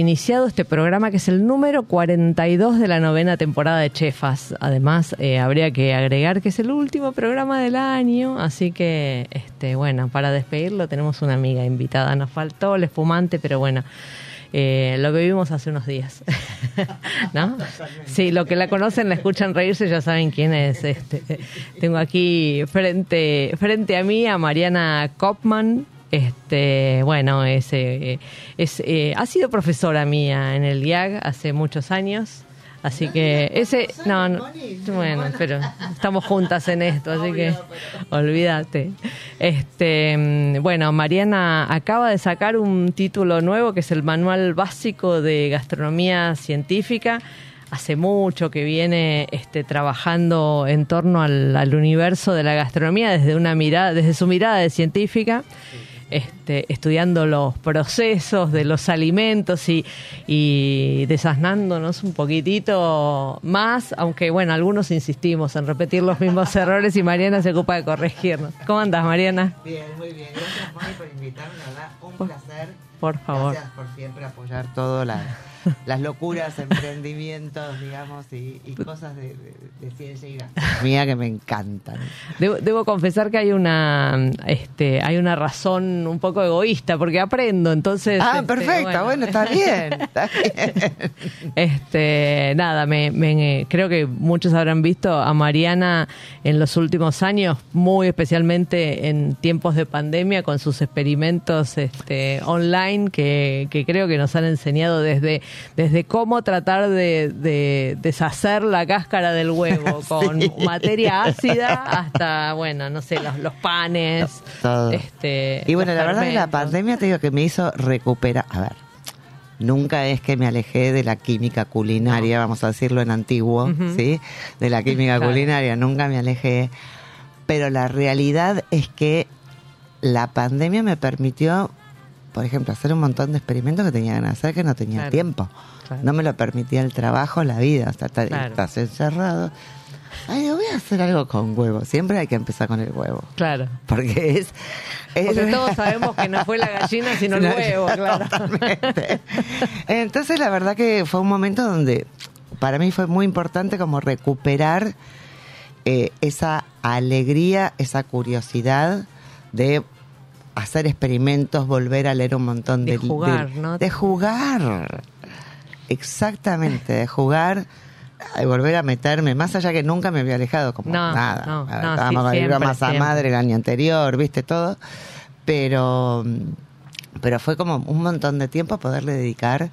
Iniciado este programa que es el número 42 de la novena temporada de Chefas. Además, eh, habría que agregar que es el último programa del año, así que, este, bueno, para despedirlo tenemos una amiga invitada. Nos faltó el espumante, pero bueno, eh, lo vivimos hace unos días. ¿No? Sí, lo que la conocen, la escuchan reírse, ya saben quién es. Este, tengo aquí frente, frente a mí a Mariana Kopman. Este, bueno, es, es, eh, ha sido profesora mía en el IAG hace muchos años. Así que ese, no, no, bueno, pero estamos juntas en esto, así que olvídate. Este, bueno, Mariana acaba de sacar un título nuevo que es el Manual Básico de Gastronomía Científica. Hace mucho que viene este, trabajando en torno al, al universo de la gastronomía desde una mirada, desde su mirada de científica este, estudiando los procesos de los alimentos y, y desasnándonos un poquitito más, aunque bueno, algunos insistimos en repetir los mismos errores y Mariana se ocupa de corregirnos. ¿Cómo andas, Mariana? Bien, muy bien. Gracias, Moni, por invitarme. La verdad, un placer. Por favor. Gracias por siempre apoyar todo la, las locuras, emprendimientos, digamos, y, y cosas de, de, de ciencia y gastronomía que me encantan. Debo, debo, confesar que hay una este hay una razón un poco egoísta porque aprendo entonces ah este, perfecto bueno. bueno. está bien está bien este nada me, me, creo que muchos habrán visto a Mariana en los últimos años muy especialmente en tiempos de pandemia con sus experimentos este online que, que creo que nos han enseñado desde desde cómo tratar de, de deshacer la cáscara del huevo con sí. materia ácida hasta, bueno, no sé, los, los panes. Este, y bueno, la verdad que la pandemia te digo que me hizo recuperar. A ver, nunca es que me alejé de la química culinaria, no. vamos a decirlo en antiguo, uh -huh. ¿sí? De la química claro. culinaria, nunca me alejé. Pero la realidad es que la pandemia me permitió por ejemplo, hacer un montón de experimentos que tenía que hacer que no tenía claro, tiempo. Claro. No me lo permitía el trabajo, la vida. O sea, claro. estás encerrado. Ay, voy a hacer algo con huevo. Siempre hay que empezar con el huevo. Claro. Porque es. es Porque todos sabemos que no fue la gallina, sino el huevo, claro. Totalmente. Entonces, la verdad que fue un momento donde para mí fue muy importante como recuperar eh, esa alegría, esa curiosidad de hacer experimentos, volver a leer un montón de... De jugar, de, ¿no? De jugar. Exactamente, de jugar y volver a meterme, más allá que nunca me había alejado como no, nada. No, no, Estábamos sí, con siempre, el masa siempre. madre el año anterior, viste todo. Pero, pero fue como un montón de tiempo poderle dedicar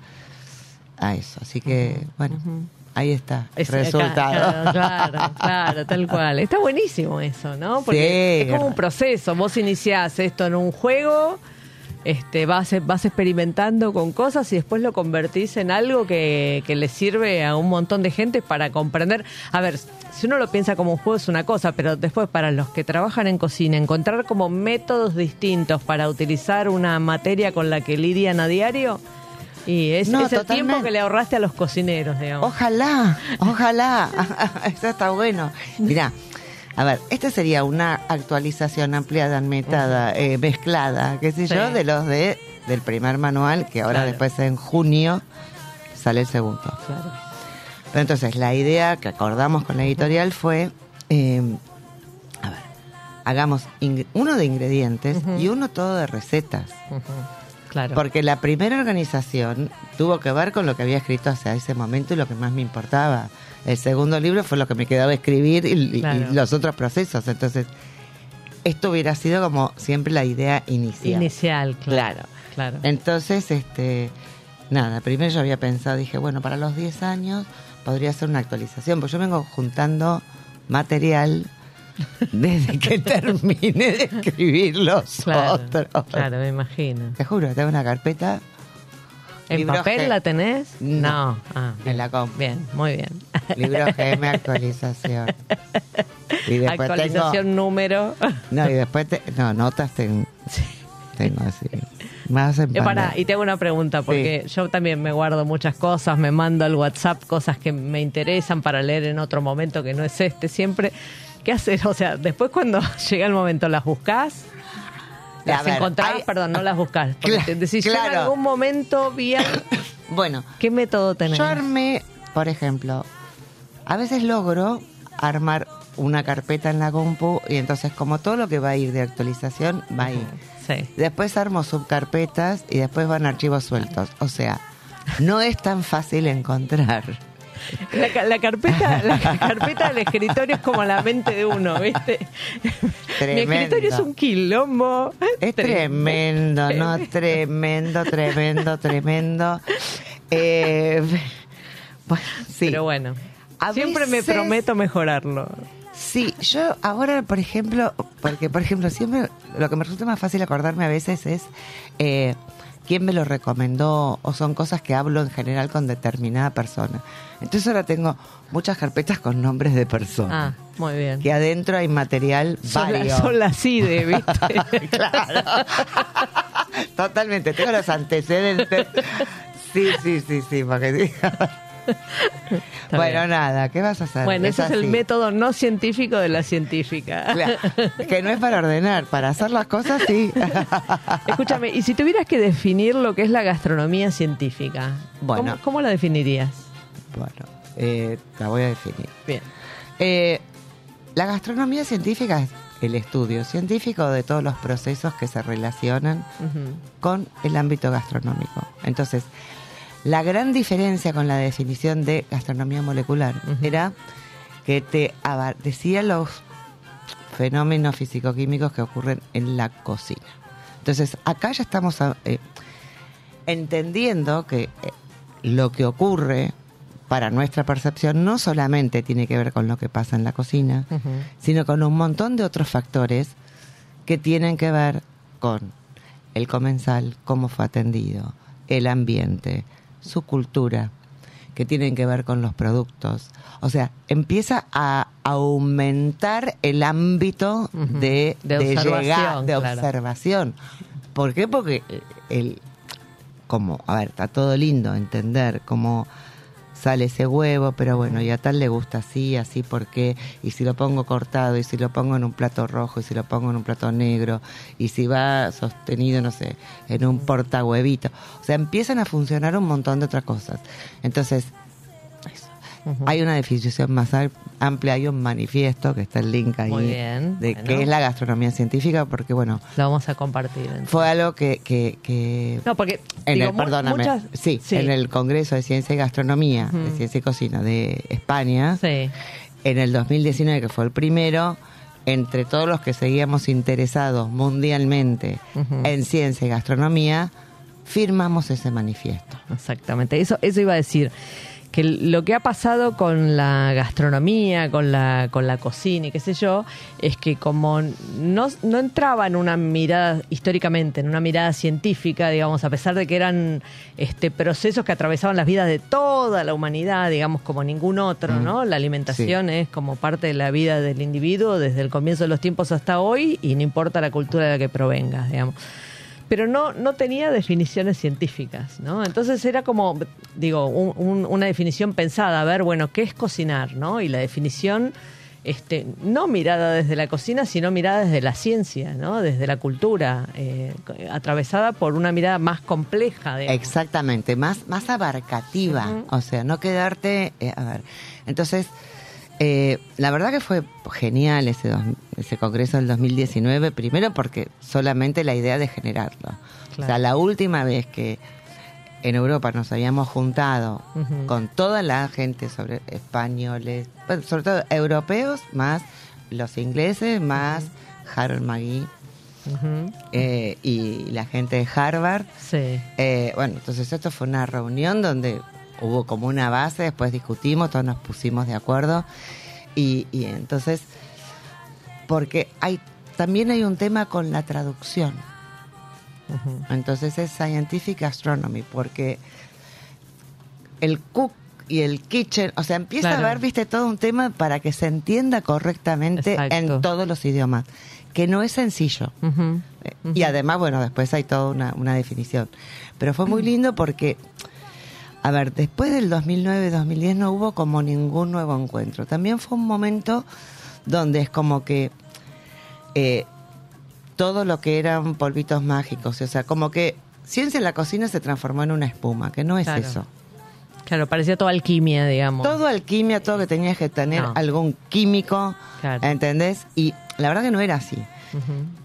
a eso. Así que, uh -huh, bueno. Uh -huh ahí está es, resultado. Claro, claro, claro, tal cual. Está buenísimo eso, ¿no? Porque sí, es como un proceso. Vos iniciás esto en un juego, este, vas, vas experimentando con cosas y después lo convertís en algo que, que le sirve a un montón de gente para comprender. A ver, si uno lo piensa como un juego es una cosa, pero después para los que trabajan en cocina, encontrar como métodos distintos para utilizar una materia con la que lidian a diario y es, no, es el tiempo que le ahorraste a los cocineros, digamos. Ojalá, ojalá. Eso está bueno. Mira, a ver, esta sería una actualización ampliada, metada, uh eh, mezclada, qué sé sí. yo, de los de del primer manual, que ahora claro. después en junio sale el segundo. Claro. Pero entonces la idea que acordamos con la editorial fue eh, hagamos ing- uno de ingredientes y uno todo de recetas. Ujú. Claro. Porque la primera organización tuvo que ver con lo que había escrito hacia ese momento y lo que más me importaba. El segundo libro fue lo que me quedaba escribir y, los otros procesos. Entonces, esto hubiera sido como siempre la idea inicial. Inicial, claro. Claro. Claro. Entonces, este, nada, primero yo había pensado, dije, bueno, para los 10 años podría ser una actualización, porque yo vengo juntando material desde que terminé de escribir los Claro, otros. claro, me imagino. Te juro, tengo una carpeta ¿En Libros papel G. la tenés? No. Ah, en la compu. bien, muy bien. Libro GM actualización. Y después Actualización número. tengo. No, y después te- no, notas tengo, tengo así. Más en Eh, pará, y te hago una pregunta, porque yo también me guardo muchas cosas, me mando al WhatsApp cosas que me interesan para leer en otro momento que no es este siempre. ¿Qué haces? O sea, después cuando llega el momento, ¿las buscás? A ¿Las ver, encontrás? hay- Perdón, no las buscás. Porque Cla- te decís, yo en claro. algún momento vi a- Bueno, ¿Qué método tenés? Yo armé, por ejemplo, a veces logro armar una carpeta en la compu y entonces como todo lo que va a ir de actualización va ahí. Sí. Después armo subcarpetas y después van archivos sueltos. O sea, no es tan fácil encontrar. La, ca- la carpeta, la carpeta del escritorio es como la mente de uno, ¿viste? Mi escritorio es un quilombo. Es tremendo, ¿no? Tremendo, tremendo, tremendo. Eh, bueno, sí. Pero bueno, A siempre me prometo mejorarlo. Sí, yo ahora, por ejemplo, porque por ejemplo, siempre lo que me resulta más fácil acordarme a veces es eh, quién me lo recomendó o son cosas que hablo en general con determinada persona. Entonces ahora tengo muchas carpetas con nombres de Ah, personas. muy bien. Que adentro hay material Son, la- son las CIDE, ¿viste? Claro. Totalmente, tengo los antecedentes. Sí, sí, sí, sí, porque Está Bueno, bien. nada, ¿qué vas a hacer? Bueno, ese es el método no científico de la científica. Claro, que no es para ordenar, para hacer las cosas sí. Escúchame, y si tuvieras que definir lo que es la gastronomía científica, Bueno. ¿cómo, cómo la definirías? Bueno, eh, la voy a definir. Bien. Eh, la gastronomía científica es el estudio científico de todos los procesos que se relacionan con el ámbito gastronómico. Entonces, la gran diferencia con la definición de gastronomía molecular era que te decía los fenómenos físico-químicos que ocurren en la cocina. Entonces, acá ya estamos a- eh, entendiendo que eh, lo que ocurre para nuestra percepción no solamente tiene que ver con lo que pasa en la cocina, sino con un montón de otros factores que tienen que ver con el comensal, cómo fue atendido, el ambiente, su cultura, que tienen que ver con los productos. O sea, empieza a aumentar el ámbito de, De de observación, llegar- de claro. observación. ¿Por qué? Porque el, como, a ver, está todo lindo entender cómo sale ese huevo, pero bueno, y a tal le gusta así, así, ¿por qué? Y si lo pongo cortado, y si lo pongo en un plato rojo, y si lo pongo en un plato negro, y si va sostenido, no sé, en un portahuevito. O sea, empiezan a funcionar un montón de otras cosas. Entonces, hay una definición más am- amplia, hay un manifiesto, que está el link ahí, Muy bien, de bueno. qué es la gastronomía científica, porque bueno, Lo vamos a compartir. entonces. fue algo que... que, que No, porque. en digo, el, perdóname, muchas- sí, en el Congreso de Ciencia y Gastronomía, de. Ciencia y Cocina de España, Sí. en el 2019, que fue el primero, entre todos los que seguíamos interesados mundialmente en ciencia y gastronomía, firmamos ese manifiesto. Exactamente, eso, eso iba a decir. Que lo que ha pasado con la gastronomía, con la, con la cocina y qué sé yo, es que como no, no entraba en una mirada, históricamente, en una mirada científica, digamos, a pesar de que eran este, procesos que atravesaban las vidas de toda la humanidad, digamos, como ningún otro, Mm. ¿no? La alimentación es como parte de la vida del individuo desde el comienzo de los tiempos hasta hoy y no importa la cultura de la que provengas, digamos pero no, no tenía definiciones científicas, ¿no? Entonces era como, digo, un- un- una definición pensada, a ver, bueno, ¿qué es cocinar, no? Y la definición, este, no mirada desde la cocina, sino mirada desde la ciencia, ¿no? Desde la cultura, eh, atravesada por una mirada más compleja, digamos. Exactamente, más, más abarcativa, o sea, no quedarte, eh, a ver, entonces, Eh, la verdad que fue genial ese, dos- ese congreso del 2019, primero porque solamente la idea de generarlo. O sea, la última vez que en Europa nos habíamos juntado con toda la gente sobre españoles, bueno, sobre todo europeos, más los ingleses, más Harold Ujú. eh, y la gente de Harvard. Sí. Eh, bueno, entonces esto fue una reunión donde hubo como una base, después discutimos, todos nos pusimos de acuerdo y, y entonces, porque hay también hay un tema con la traducción, entonces es Scientific Astronomy, porque el cook y el kitchen, o sea, empieza Claro. a haber, viste, todo un tema para que se entienda correctamente Exacto. en todos los idiomas, que no es sencillo. Eh, Y además, bueno, después hay toda una, una definición. Pero fue muy lindo porque, a ver, después del 2009-2010 no hubo como ningún nuevo encuentro. También fue un momento donde es como que eh, todo lo que eran polvitos mágicos, o sea, como que ciencia en la cocina se transformó en una espuma, que no es Claro. eso. Claro, parecía toda alquimia, digamos. Todo alquimia, todo que tenías que tener No. algún químico, Claro. ¿entendés? Y la verdad que no era así.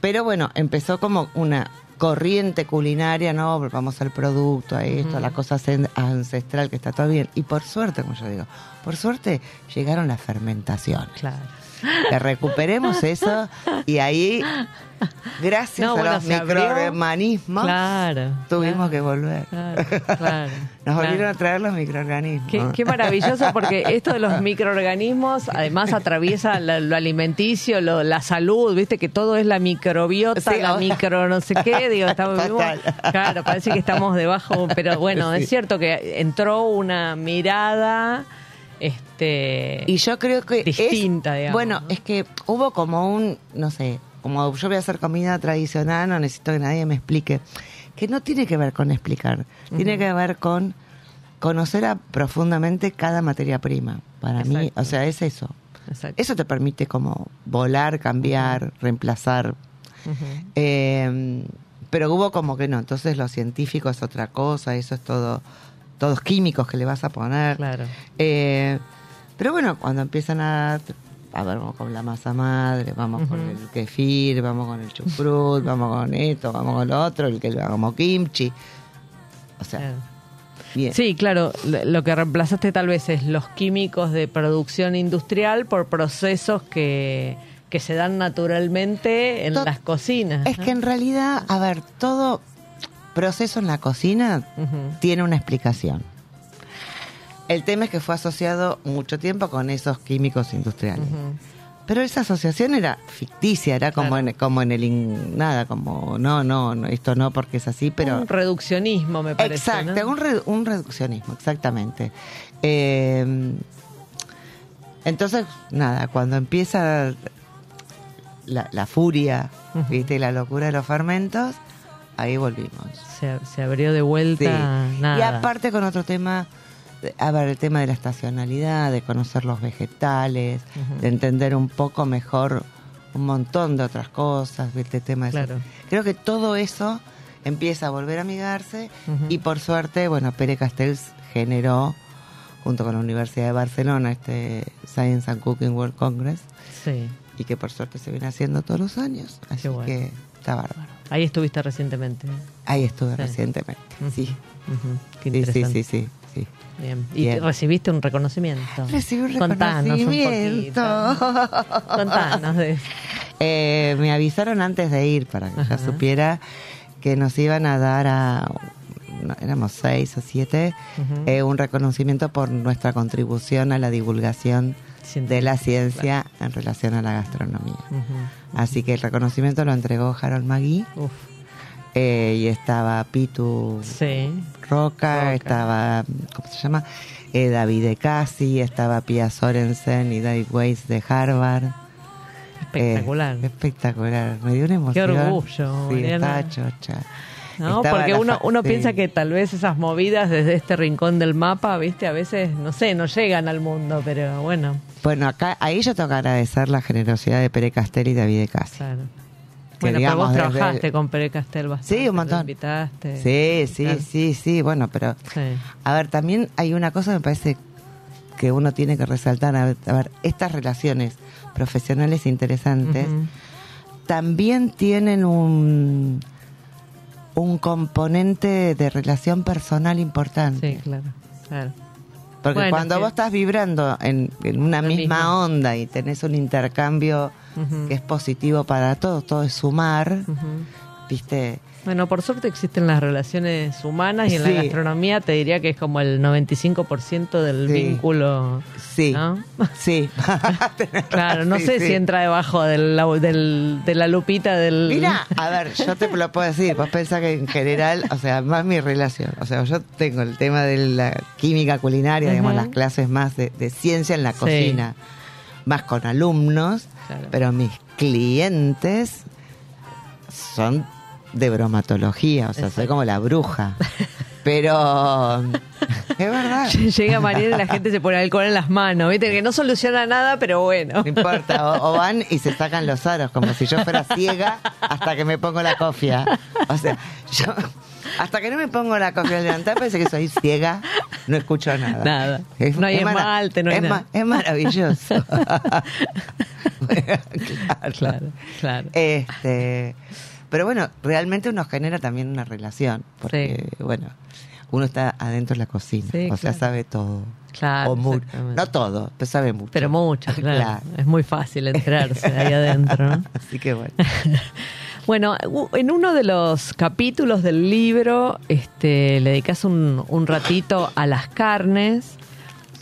Pero bueno, empezó como una corriente culinaria, ¿no? Vamos al producto, a esto, a la cosa ancestral, que está todo bien. Y por suerte, como yo digo, por suerte llegaron las fermentaciones. Claro. Que recuperemos eso y ahí, gracias No, a bueno, los microorganismos, Claro. tuvimos claro, que volver. Claro. Nos volvieron a traer los microorganismos. Qué, qué maravilloso porque esto de los microorganismos además atraviesa lo alimenticio, lo- la salud, viste que todo es la microbiota, Sí, la micro no sé qué, digo, estamos claro, parece que estamos debajo, pero bueno, Sí. es cierto que entró una mirada este Y yo creo que Distinta, es, digamos, bueno, ¿no? es que hubo como un, no sé, como yo voy a hacer comida tradicional, no necesito que nadie me explique, que no tiene que ver con explicar, tiene que ver con conocer a- profundamente cada materia prima. Para mí, Exacto. o sea, es eso. exacto. Eso te permite como volar, cambiar, reemplazar. Eh, pero hubo como que no, entonces lo científico es otra cosa, eso es todo, todos químicos que le vas a poner. Claro. Eh, pero bueno, cuando empiezan a... A ver, vamos con la masa madre, vamos con el kefir, vamos con el chucrut, vamos con esto, vamos con lo otro, el que como kimchi. O sea, Claro. bien. Sí, claro, lo lo que reemplazaste tal vez es los químicos de producción industrial por procesos que, que se dan naturalmente en To- las cocinas. Es ¿no? que en realidad, a ver, todo proceso en la cocina tiene una explicación. El tema es que fue asociado mucho tiempo con esos químicos industriales. Pero esa asociación era ficticia, era como, Claro. en, como en el... in- nada, como, no, no, no, esto no porque es así, pero... Un reduccionismo, me parece. Exacto, ¿no? un, re- un reduccionismo, exactamente. Eh, entonces, nada, cuando empieza la, la furia. ¿viste? Y la locura de los fermentos, ahí volvimos. se, se abrió de vuelta. Sí. Nada. Y aparte con otro tema, a ver, el tema de la estacionalidad, de conocer los vegetales, de entender un poco mejor un montón de otras cosas. El tema de Claro. Creo que todo eso empieza a volver a amigarse y por suerte, bueno, Pere Castells generó, junto con la Universidad de Barcelona, este Science and Cooking World Congress, Sí. y que por suerte se viene haciendo todos los años. Así bueno. que está bárbaro. Ahí estuviste recientemente. Ahí estuve Sí. recientemente, sí. Ujú. Qué Sí, sí, sí, sí, sí. Bien. Y Bien. recibiste un reconocimiento. Recibí un Contanos un reconocimiento. poquito. Contanos de eso. Eh, me avisaron antes de ir para que Ajá. ya supiera que nos iban a dar a, no, éramos seis o siete, eh, un reconocimiento por nuestra contribución a la divulgación de la ciencia en relación a la gastronomía. Así que el reconocimiento lo entregó Harold Magui eh, y estaba Pitu Sí. Roca, Roca. estaba, ¿cómo se llama? Eh, David estaba Pia Sorensen y David Weiss de Harvard. Espectacular. Eh, espectacular, me dio una emoción. orgullo, Sí, estaba chocha. ¿No? Porque uno, uno sí. piensa que tal vez esas movidas desde este rincón del mapa, viste, a veces, no sé, no llegan al mundo, pero bueno, Bueno, acá, ahí yo tengo que agradecer la generosidad de Pere Castel y David Casi. claro. Bueno, pero digamos, vos trabajaste con Pere Castel bastante. Sí, un montón. invitaste. Sí, sí, Claro. sí, sí, bueno, pero Sí. a ver, también hay una cosa que me parece que uno tiene que resaltar, a ver, a ver, estas relaciones profesionales interesantes también tienen un, un componente de relación personal importante. Sí, claro, claro. Porque Bueno, cuando vos estás vibrando en, en una misma onda y tenés un intercambio que es positivo para todos, todo es sumar. ¿viste? Bueno, por suerte existen las relaciones humanas y en Sí. la gastronomía te diría que es como el 95% del Sí. vínculo. Sí, ¿no? sí. Claro, no Sí, sé si entra debajo del, del- de la lupita del... Mira, a ver, yo te lo puedo decir, vos pensás que en general, o sea, más mi relación, o sea, yo tengo el tema de la química culinaria, digamos, las clases más de, de ciencia en la cocina, más con alumnos, Claro. pero mis clientes son de bromatología, o sea, soy como la bruja. Pero es verdad. Llega Mariela y la gente se pone alcohol en las manos, viste que no soluciona nada, pero bueno. No importa, o, o van y se sacan los aros, como si yo fuera ciega hasta que me pongo la cofia. O sea, yo hasta que no me pongo la cofia al levantar parece que soy ciega, no escucho nada. Nada. No hay mara- esmalte, no hay es nada. ma- es maravilloso. claro. Claro, claro. Este, pero bueno, realmente uno genera también una relación, porque bueno, uno está adentro de la cocina, Sí, o sea, sabe todo. Claro, O mu- exactamente. no todo, pero sabe mucho. Pero mucho, claro. Claro. Es muy fácil entrarse ahí adentro, ¿no? Así que bueno. Bueno, en uno de los capítulos del libro, este, le dedicas un, un ratito a las carnes,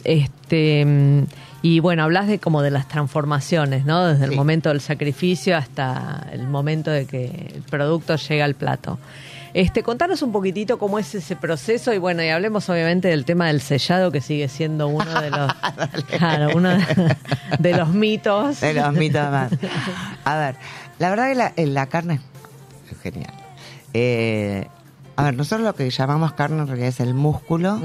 este, mm, y bueno, hablas de como de las transformaciones, ¿no? Desde el Sí. momento del sacrificio hasta el momento de que el producto llega al plato. Este, contanos un poquitito cómo es ese proceso y bueno, y hablemos obviamente del tema del sellado que sigue siendo uno de los, claro, uno de, de los mitos. De los mitos más. A ver, la verdad que la, eh, la carne es genial. Eh, a ver, nosotros lo que llamamos carne en realidad es el músculo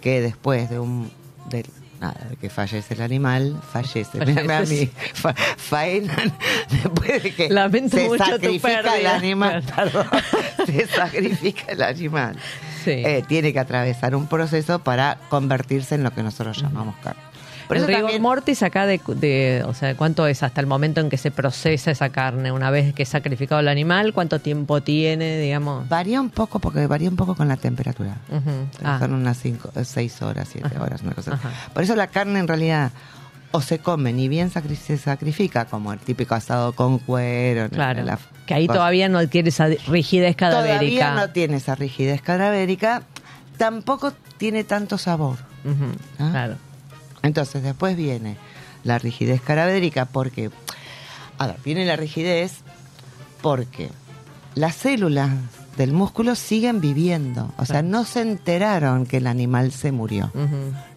que después de un de, nada, de que fallece el animal, fallece. Mírame a mí, fa- faenan después de que Lamento se mucho tu sacrifica el animal, perdón, se sacrifica el animal. Sí. Eh, tiene que atravesar un proceso para convertirse en lo que nosotros llamamos carne. Por el rigor también- mortis acá de, de- o sea, ¿cuánto es hasta el momento en que se procesa esa carne? Una vez que es sacrificado el animal, ¿cuánto tiempo tiene, digamos? Varía un poco, porque varía un poco con la temperatura. Ujú. Ah, Son unas 5, 6 horas, 7 Ajá. horas, una cosa. Ajá. Por eso la carne en realidad o se come ni bien sacri- se sacrifica, como el típico asado con cuero. claro. la- que ahí cosa. todavía no adquiere esa rigidez cadavérica. Todavía no tiene esa rigidez cadavérica, tampoco tiene tanto sabor. Ujú, Ah. Claro. Entonces después viene la rigidez cadavérica porque, a ver, viene la rigidez porque las células del músculo siguen viviendo, o sea, no se enteraron que el animal se murió.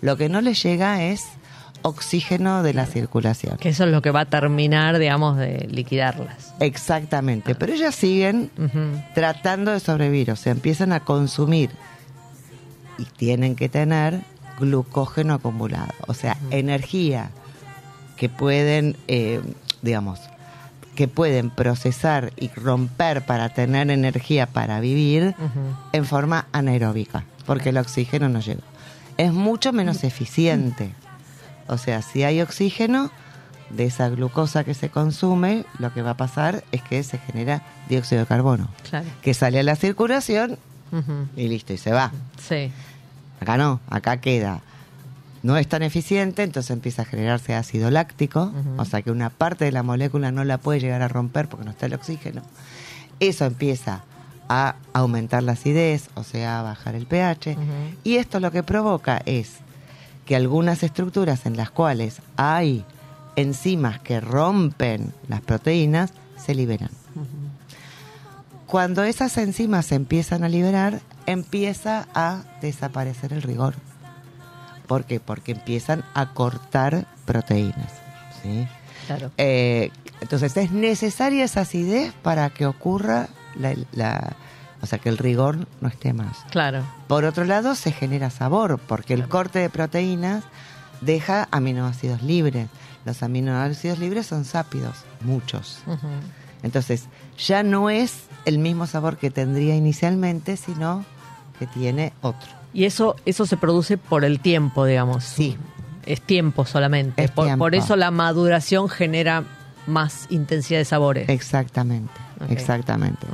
Lo que no les llega es oxígeno de la circulación. Que eso es lo que va a terminar, digamos, de liquidarlas. Exactamente, pero ellas siguen tratando de sobrevivir, o sea, empiezan a consumir y tienen que tener glucógeno acumulado, o sea, energía que pueden, eh, digamos, que pueden procesar y romper para tener energía para vivir en forma anaeróbica, porque el oxígeno no llega. Es mucho menos eficiente. O sea, si hay oxígeno, de esa glucosa que se consume, lo que va a pasar es que se genera dióxido de carbono, Claro. que sale a la circulación y listo, y se va. Sí. Acá no, acá queda. No es tan eficiente, entonces empieza a generarse ácido láctico, o sea que una parte de la molécula no la puede llegar a romper porque no está el oxígeno. Eso empieza a aumentar la acidez, o sea, a bajar el pH. Y esto lo que provoca es que algunas estructuras en las cuales hay enzimas que rompen las proteínas se liberan. Cuando esas enzimas se empiezan a liberar, empieza a desaparecer el rigor. ¿Por qué? Porque empiezan a cortar proteínas. ¿sí? Claro. Eh, entonces es necesaria esa acidez para que ocurra la, la- o sea que el rigor no esté más. Claro. Por otro lado se genera sabor porque el corte de proteínas deja aminoácidos libres. Los aminoácidos libres son sápidos, muchos. Entonces ya no es el mismo sabor que tendría inicialmente, sino que tiene otro. Y eso, eso se produce por el tiempo, digamos. Sí. es tiempo solamente. Es por, tiempo. por eso la maduración genera más intensidad de sabores. Exactamente, exactamente.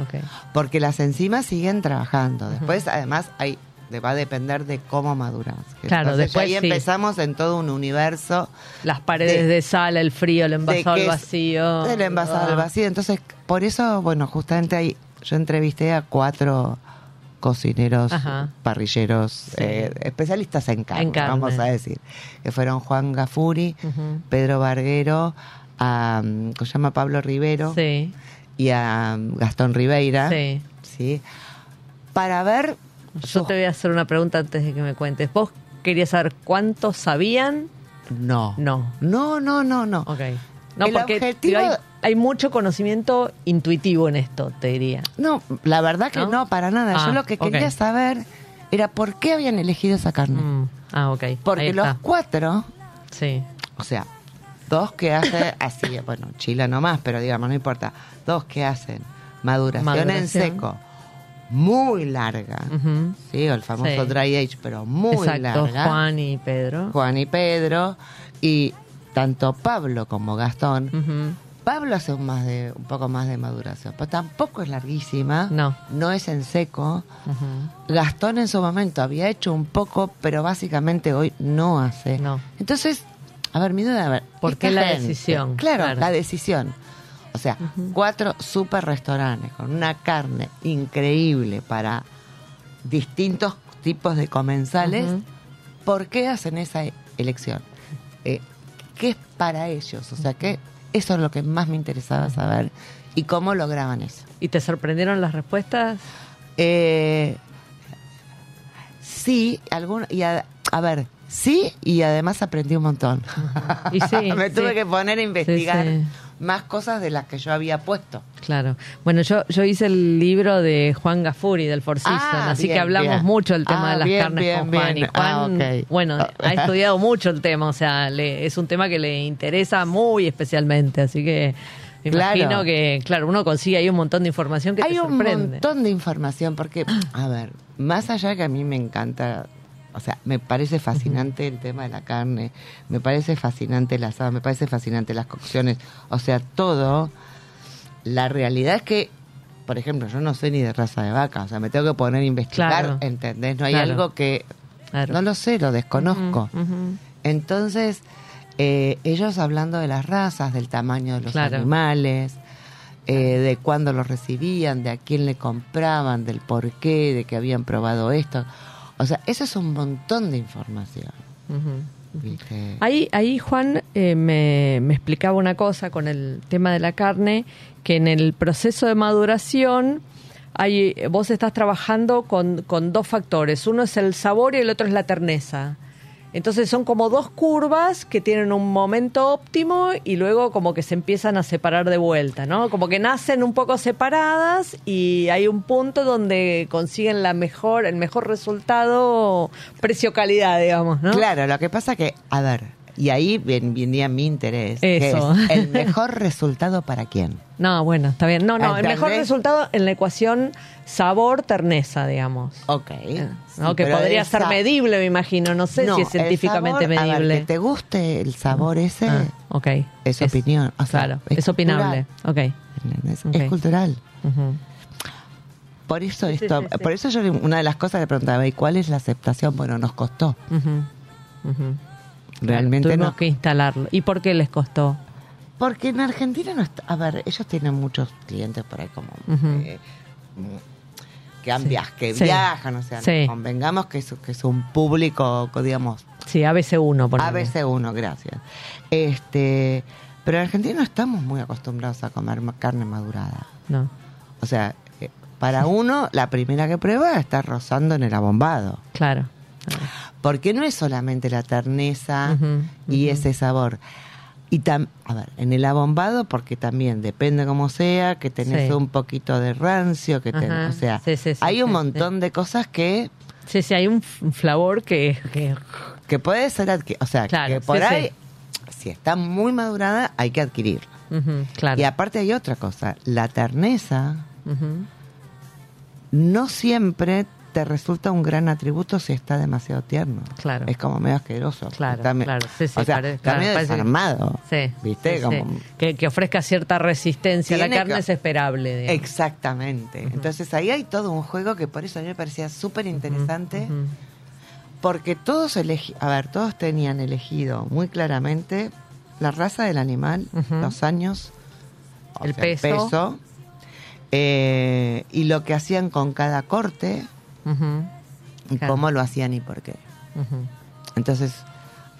Porque las enzimas siguen trabajando. Después, además, hay de- va a depender de cómo maduramos. Claro, Entonces, después ahí sí. empezamos en todo un universo Las paredes De- de, sal, el frío, el envasado que al vacío. del envasado al Ah. vacío. Entonces, por eso, bueno, justamente ahí yo entrevisté a cuatro cocineros, Ajá. parrilleros, eh, especialistas en carne, En carne. vamos a decir, que fueron Juan Gafuri. Pedro Barguero, a, ¿cómo se llama? Pablo Rivero Sí, y a Gastón Ribeira, sí. ¿sí? Para ver Yo te voy a hacer una pregunta antes de que me cuentes. ¿Vos querías saber cuántos sabían? No. No. No, no, no, no. Ok. No, El porque objetivo- hay, hay mucho conocimiento intuitivo en esto, te diría. No, la verdad que ¿No? no, para nada. Ah, Yo lo que quería saber era por qué habían elegido esa carne. Mm. Ah, ok. Porque los cuatro, Sí. o sea, dos que hacen así, bueno, chila nomás, pero digamos, no importa, dos que hacen maduración, en seco muy larga, Ujú. sí, el famoso Sí. dry age, pero muy Exacto, larga. Juan y Pedro. Juan y Pedro, y tanto Pablo como Gastón. Pablo hace un, más de, un poco más de maduración, pero tampoco es larguísima. No. No es en seco. Gastón en su momento había hecho un poco, pero básicamente hoy no hace. No. Entonces, a ver, mi duda, a ver. ¿Por qué la gente- decisión? Claro, Claro. la decisión. O sea, cuatro super restaurantes con una carne increíble para distintos tipos de comensales. ¿Por qué hacen esa elección? Eh, ¿Qué es para ellos? O sea, que eso es lo que más me interesaba saber. ¿Y cómo lograban eso? ¿Y te sorprendieron las respuestas? Eh, sí, algún, y a, a ver, sí, y además aprendí un montón. Y sí, Me tuve sí. que poner a investigar sí. Más cosas de las que yo había puesto. Claro. Bueno, yo, yo hice el libro de Juan Gafuri, del Four Seasons, Ah, así bien, que hablamos bien. mucho del tema Ah, de las bien, carnes con Juan. Y Juan, Ah, ok. bueno, ha estudiado mucho el tema, o sea, le- es un tema que le interesa muy especialmente, así que me Claro. imagino que, claro, uno consigue ahí un montón de información que Hay te un sorprende. montón de información porque, a ver, más allá que a mí me encanta, o sea, me parece fascinante el tema de la carne, me parece fascinante el asado, me parece fascinante las cocciones, o sea, todo. La realidad es que, por ejemplo, yo no sé ni de raza de vaca, o sea, me tengo que poner a investigar, Claro. ¿entendés? No hay Claro. algo que Claro. no lo sé, lo desconozco. Entonces, eh, ellos hablando de las razas, del tamaño de los animales, eh, de cuándo los recibían, de a quién le compraban, del por qué, de que habían probado esto. O sea, eso es un montón de información. Ahí, ahí Juan eh, me, me explicaba una cosa con el tema de la carne, que en el proceso de maduración hay, vos estás trabajando con, con dos factores. Uno es el sabor y el otro es la terneza. Entonces son como dos curvas que tienen un momento óptimo y luego como que se empiezan a separar de vuelta, ¿no? Como que nacen un poco separadas y hay un punto donde consiguen la mejor, el mejor resultado precio-calidad, digamos, ¿no? Claro, lo que pasa que, a ver, y ahí ven- venía mi interés. que Eso. es el mejor resultado para quién. No, bueno, está bien. No, no, el mejor resultado en la ecuación sabor-terneza, digamos. Ok. ¿no? sí, que podría esa- ser medible, me imagino. No sé No, si es el científicamente sabor, a ver, medible. que te guste el sabor ese, Ah, ok. es opinión, o sea, claro, es es, opinable. Ok. ¿entendés? Ok. es cultural. Ujú. Por eso esto, sí, sí. por eso yo una de las cosas le preguntaba, ¿y cuál es la aceptación? Bueno, nos costó. Ujú. Ujú. Realmente Tuvimos no. que instalarlo. ¿Y por qué les costó? Porque en Argentina no está, a ver, ellos tienen muchos clientes por ahí como eh, mm, que han Sí. viaj- que Sí. viajan, o sea, Sí. convengamos que es, que es un público, digamos, Sí, ABC1, por ABC1, gracias. Este, pero en Argentina no estamos muy acostumbrados a comer carne madurada. No, O sea, eh, para uno, la primera que prueba está rozando en el abombado. claro. Porque no es solamente la terneza y ese sabor. Y tam, a ver, en el abombado, porque también depende cómo sea, que tenés Sí. un poquito de rancio, que Ajá, o sea, sí, sí, sí, hay un montón de cosas que, Sí, sí, hay un flavor que... que- que puede ser, adqui- o sea, Claro, que por sí, ahí, si está muy madurada, hay que adquirirla. Claro. Y aparte hay otra cosa, la terneza no siempre te resulta un gran atributo si está demasiado tierno. Claro. Es como medio asqueroso. Claro, Está claro. Sí, sí, o sea, pare- está claro, medio parece- desarmado. Sí. ¿Viste? Como-. Que, que ofrezca cierta resistencia a la carne que- es esperable. digamos. Exactamente. Entonces ahí hay todo un juego que por eso a mí me parecía súper interesante. Porque todos elegi a ver, todos tenían elegido muy claramente la raza del animal, los años, El sea, peso. eh, y lo que hacían con cada corte Y Claro. cómo lo hacían y por qué. Entonces,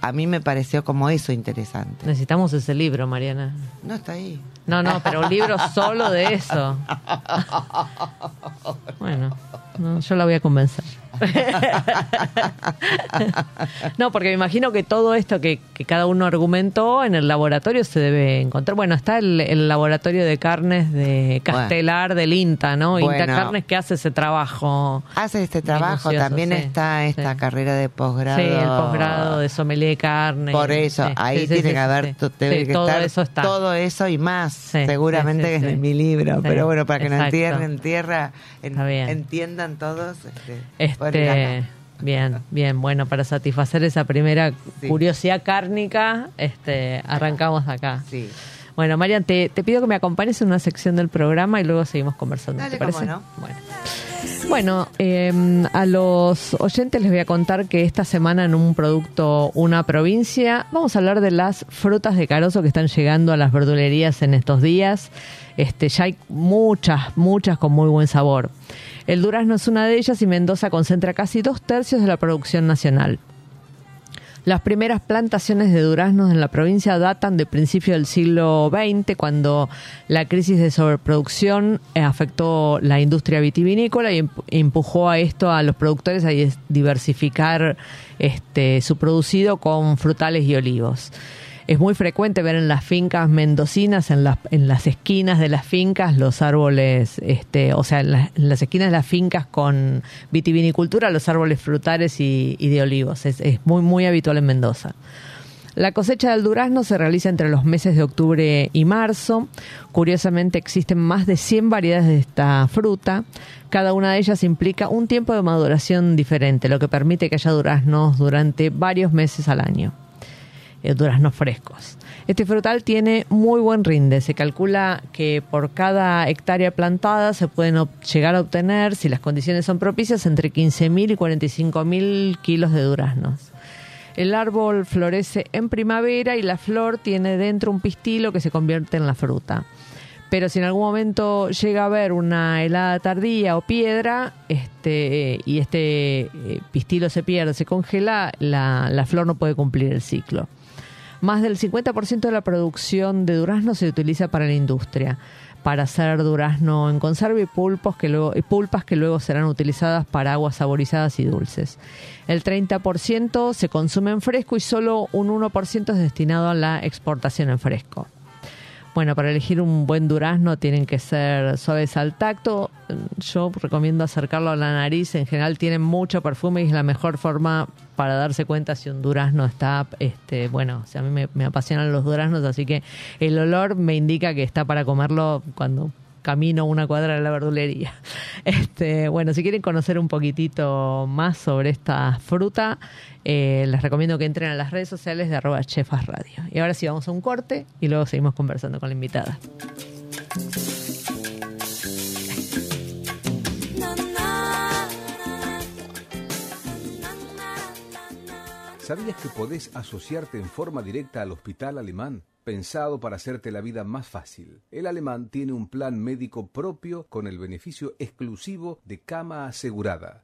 a mí me pareció como eso interesante. Necesitamos ese libro, Mariana. No está ahí. No, no, pero un libro solo de eso. Bueno, no, yo la voy a convencer. No, porque me imagino que todo esto que, que cada uno argumentó en el laboratorio se debe encontrar. Bueno, está el, el laboratorio de carnes de Castelar del INTA, ¿no? INTA Bueno. Carnes que hace ese trabajo. Hace este trabajo, también sí, está esta sí. carrera de posgrado. Sí, el posgrado de sommelier de carne. Por eso, Sí, ahí tiene que haber debe que todo estar eso está. todo eso y más, seguramente que es de mi libro, pero bueno, para que exacto. entierren en tierra, en- entiendan todos. Este, por ir acá. bien, bien, bueno, para satisfacer esa primera Sí. curiosidad cárnica, este, arrancamos acá. Sí. Bueno, Marian, te, te pido que me acompañes en una sección del programa y luego seguimos conversando. Dale, ¿Te parece? cómo no. Bueno, Bueno, eh, a los oyentes les voy a contar que esta semana en un producto Una Provincia vamos a hablar de las frutas de carozo que están llegando a las verdulerías en estos días. Este, ya hay muchas, muchas con muy buen sabor. El durazno es una de ellas y Mendoza concentra casi dos tercios de la producción nacional. Las primeras plantaciones de duraznos en la provincia datan de principios del siglo XX, cuando la crisis de sobreproducción eh, afectó la industria vitivinícola y emp- empujó a esto a los productores a diversificar este, su producido con frutales y olivos. Es muy frecuente ver en las fincas mendocinas, en las, en las esquinas de las fincas, los árboles, este, o sea, en, las- esquinas de las fincas con vitivinicultura, los árboles frutales y, y de olivos. Es, es muy, muy habitual en Mendoza. La cosecha del durazno se realiza entre los meses de octubre y marzo. Curiosamente existen más de 100 variedades de esta fruta. Cada una de ellas implica un tiempo de maduración diferente, lo que permite que haya duraznos durante varios meses al año eh, duraznos frescos. Este frutal tiene muy buen rinde. Se calcula que por cada hectárea plantada se pueden llegar a obtener, si las condiciones son propicias, entre 15.000 y 45.000 kilos de duraznos. El árbol florece en primavera y la flor tiene dentro un pistilo que se convierte en la fruta. Pero si en algún momento llega a haber una helada tardía o piedra este, y este eh, pistilo se pierde, se congela, la, la flor no puede cumplir el ciclo. Más del 50% de la producción de durazno se utiliza para la industria, para hacer durazno en conserva y, pulpos que luego, y pulpas que luego serán utilizadas para aguas saborizadas y dulces. El 30% se consume en fresco y solo un 1% es destinado a la exportación en fresco. Bueno, para elegir un buen durazno tienen que ser suaves al tacto. Yo recomiendo acercarlo a la nariz. En general tienen mucho perfume y es la mejor forma para darse cuenta si un durazno está, este, bueno, o a mí me apasionan los duraznos, así que el olor me indica que está para comerlo cuando camino una cuadra de la verdulería. Este, bueno, si quieren conocer un poquitito más sobre esta fruta, eh, les recomiendo que entren a las redes sociales de arroba chefas radio. Y ahora sí vamos a un corte y luego seguimos conversando con la invitada. ¿Sabías que podés asociarte en forma directa al Hospital Alemán? Pensado para hacerte la vida más fácil. El Alemán tiene un plan médico propio con el beneficio exclusivo de cama asegurada,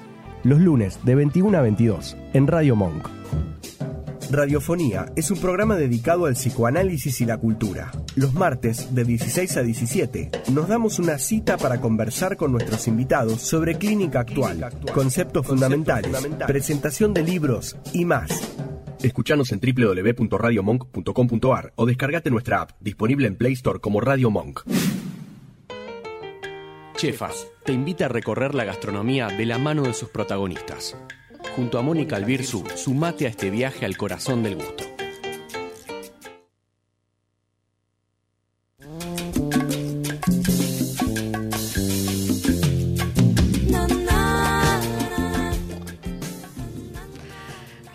Los lunes de 21 a 22 en Radio Monk. Radiofonía es un programa dedicado al psicoanálisis y la cultura. Los martes de 16 a 17 nos damos una cita para conversar con nuestros invitados sobre clínica actual, conceptos fundamentales, presentación de libros y más. Escuchanos en www.radiomonk.com.ar o descargate nuestra app, disponible en Play Store como Radio Monk. Chefas te invita a recorrer la gastronomía de la mano de sus protagonistas. Junto a Mónica Albirzu, sumate a este viaje al corazón del gusto.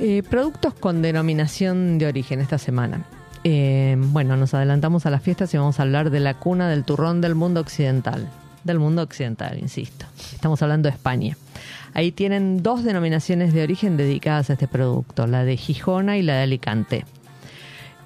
Eh, productos con denominación de origen esta semana. Eh, bueno, nos adelantamos a las fiestas y vamos a hablar de la cuna del turrón del mundo occidental. Del mundo occidental, insisto. Estamos hablando de España. Ahí tienen dos denominaciones de origen dedicadas a este producto, la de Gijona y la de Alicante.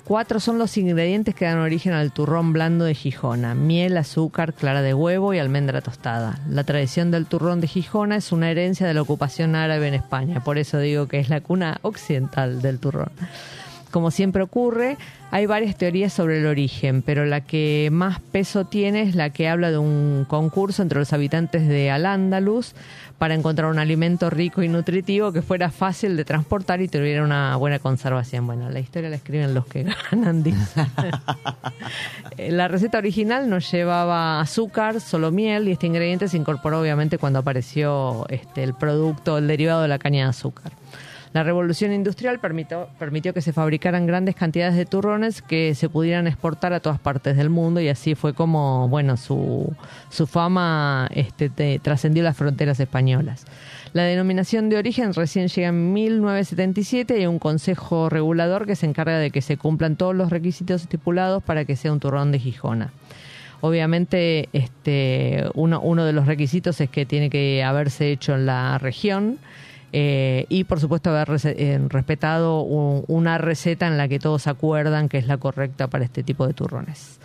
Cuatro son los ingredientes que dan origen al turrón blando de Gijona: miel, azúcar, clara de huevo y almendra tostada. La tradición del turrón de Gijona es una herencia de la ocupación árabe en España, por eso digo que es la cuna occidental del turrón. Como siempre ocurre, hay varias teorías sobre el origen, pero la que más peso tiene es la que habla de un concurso entre los habitantes de Al-Ándalus para encontrar un alimento rico y nutritivo que fuera fácil de transportar y tuviera una buena conservación. Bueno, la historia la escriben los que ganan, la receta original no llevaba azúcar, solo miel, y este ingrediente se incorporó obviamente cuando apareció este, el producto, el derivado de la caña de azúcar. La revolución industrial permitió, permitió que se fabricaran grandes cantidades de turrones que se pudieran exportar a todas partes del mundo y así fue como, bueno, su, su fama este, te- trascendió las fronteras españolas. La denominación de origen recién llega en 1977 y hay un consejo regulador que se encarga de que se cumplan todos los requisitos estipulados para que sea un turrón de Gijona. Obviamente, este, uno, uno de los requisitos es que tiene que haberse hecho en la región eh, y, por supuesto, haber eh, respetado un- una receta en la que todos acuerdan que es la correcta para este tipo de turrones.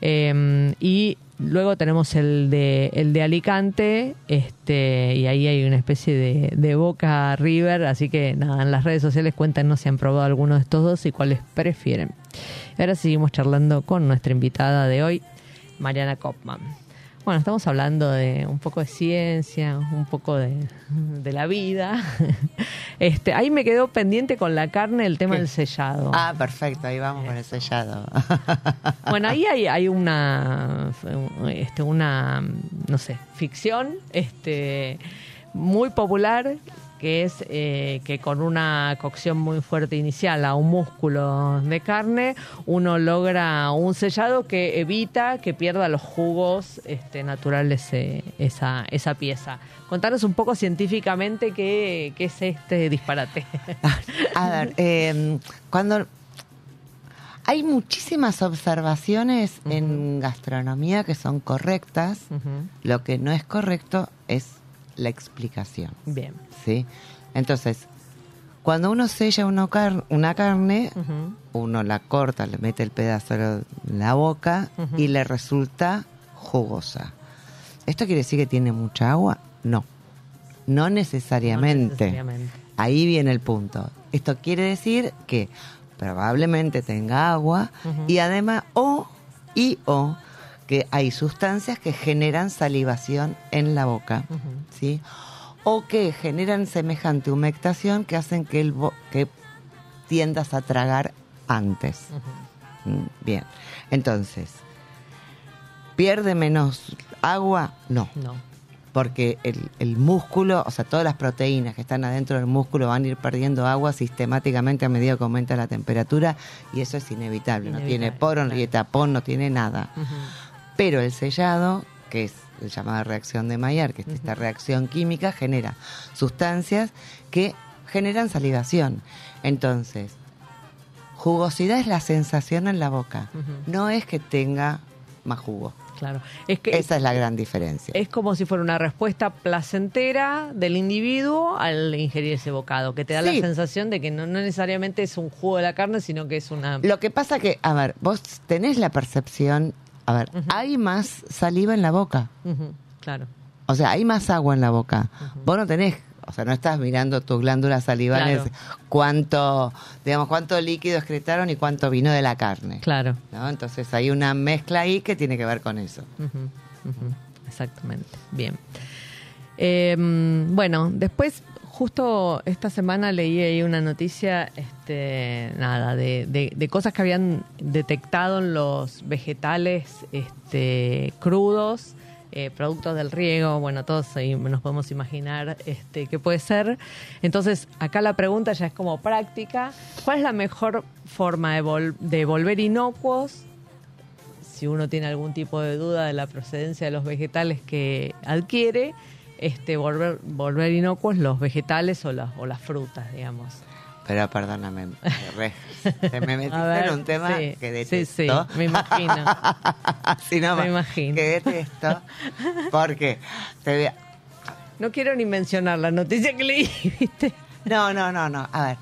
Eh, y luego tenemos el de, el de Alicante, este, y ahí hay una especie de, de Boca River, así que nada, en las redes sociales cuéntanos si han probado alguno de estos dos y cuáles prefieren. Ahora seguimos charlando con nuestra invitada de hoy, Mariana Kopman. Bueno, estamos hablando de un poco de ciencia, un poco de, de la vida. Este, ahí me quedó pendiente con la carne el tema ¿Qué? del sellado. Ah, perfecto, ahí vamos con el sellado. Bueno, ahí hay, hay una, este, una, no sé, ficción este, muy popular que es eh, que con una cocción muy fuerte inicial a un músculo de carne, uno logra un sellado que evita que pierda los jugos este, naturales eh, esa, esa pieza. Contanos un poco científicamente qué, qué es este disparate. A ver, eh, cuando hay muchísimas observaciones en gastronomía que son correctas, lo que no es correcto es la explicación. Bien. ¿sí? Entonces, cuando uno sella una, car- una carne, uno la corta, le mete el pedazo en la boca y le resulta jugosa. ¿Esto quiere decir que tiene mucha agua? No, no necesariamente. No necesariamente. Ahí viene el punto. Esto quiere decir que probablemente tenga agua y además o y o que hay sustancias que generan salivación en la boca. ¿sí? O que generan semejante humectación que hacen que el bo- que tiendas a tragar antes. Mm, Bien. Entonces, ¿pierde menos agua? No. No. Porque el, el músculo, o sea, todas las proteínas que están adentro del músculo van a ir perdiendo agua sistemáticamente a medida que aumenta la temperatura y eso es inevitable. No tiene poro, no claro. tiene tapón, no tiene nada. Pero el sellado, que es la llamada reacción de Maillard, que es esta reacción química, genera sustancias que generan salivación. Entonces, jugosidad es la sensación en la boca, no es que tenga más jugo. Claro. Es que Esa es la gran diferencia. es como si fuera una respuesta placentera del individuo al ingerir ese bocado, que te da Sí. la sensación de que no, no necesariamente es un jugo de la carne, sino que es una... Lo que pasa que, a ver, vos tenés la percepción, a ver, hay más saliva en la boca. Claro. O sea, hay más agua en la boca. Vos no tenés, o sea, no estás mirando tus glándulas salivares, Claro. cuánto, digamos, cuánto líquido excretaron y cuánto vino de la carne. Claro. ¿no? Entonces hay una mezcla ahí que tiene que ver con eso. Exactamente. Bien. Eh, bueno, después, justo esta semana leí ahí una noticia, este, nada, de, de- de cosas que habían detectado en los vegetales este, crudos. eh, productos del riego, bueno, todos ahí nos podemos imaginar este, qué puede ser. Entonces, acá la pregunta ya es como práctica. ¿Cuál es la mejor forma de, vol- de volver inocuos si uno tiene algún tipo de duda de la procedencia de los vegetales que adquiere, este volver, volver inocuos los vegetales o las, o las frutas, digamos. Pero perdóname, re- te me metiste ver, en un tema sí, que sí, sí, detesto. me imagino. Me imagino. Que detesto. Porque te voy a- No quiero ni mencionar la noticia que leí, ¿viste? No, no, no, no. A ver,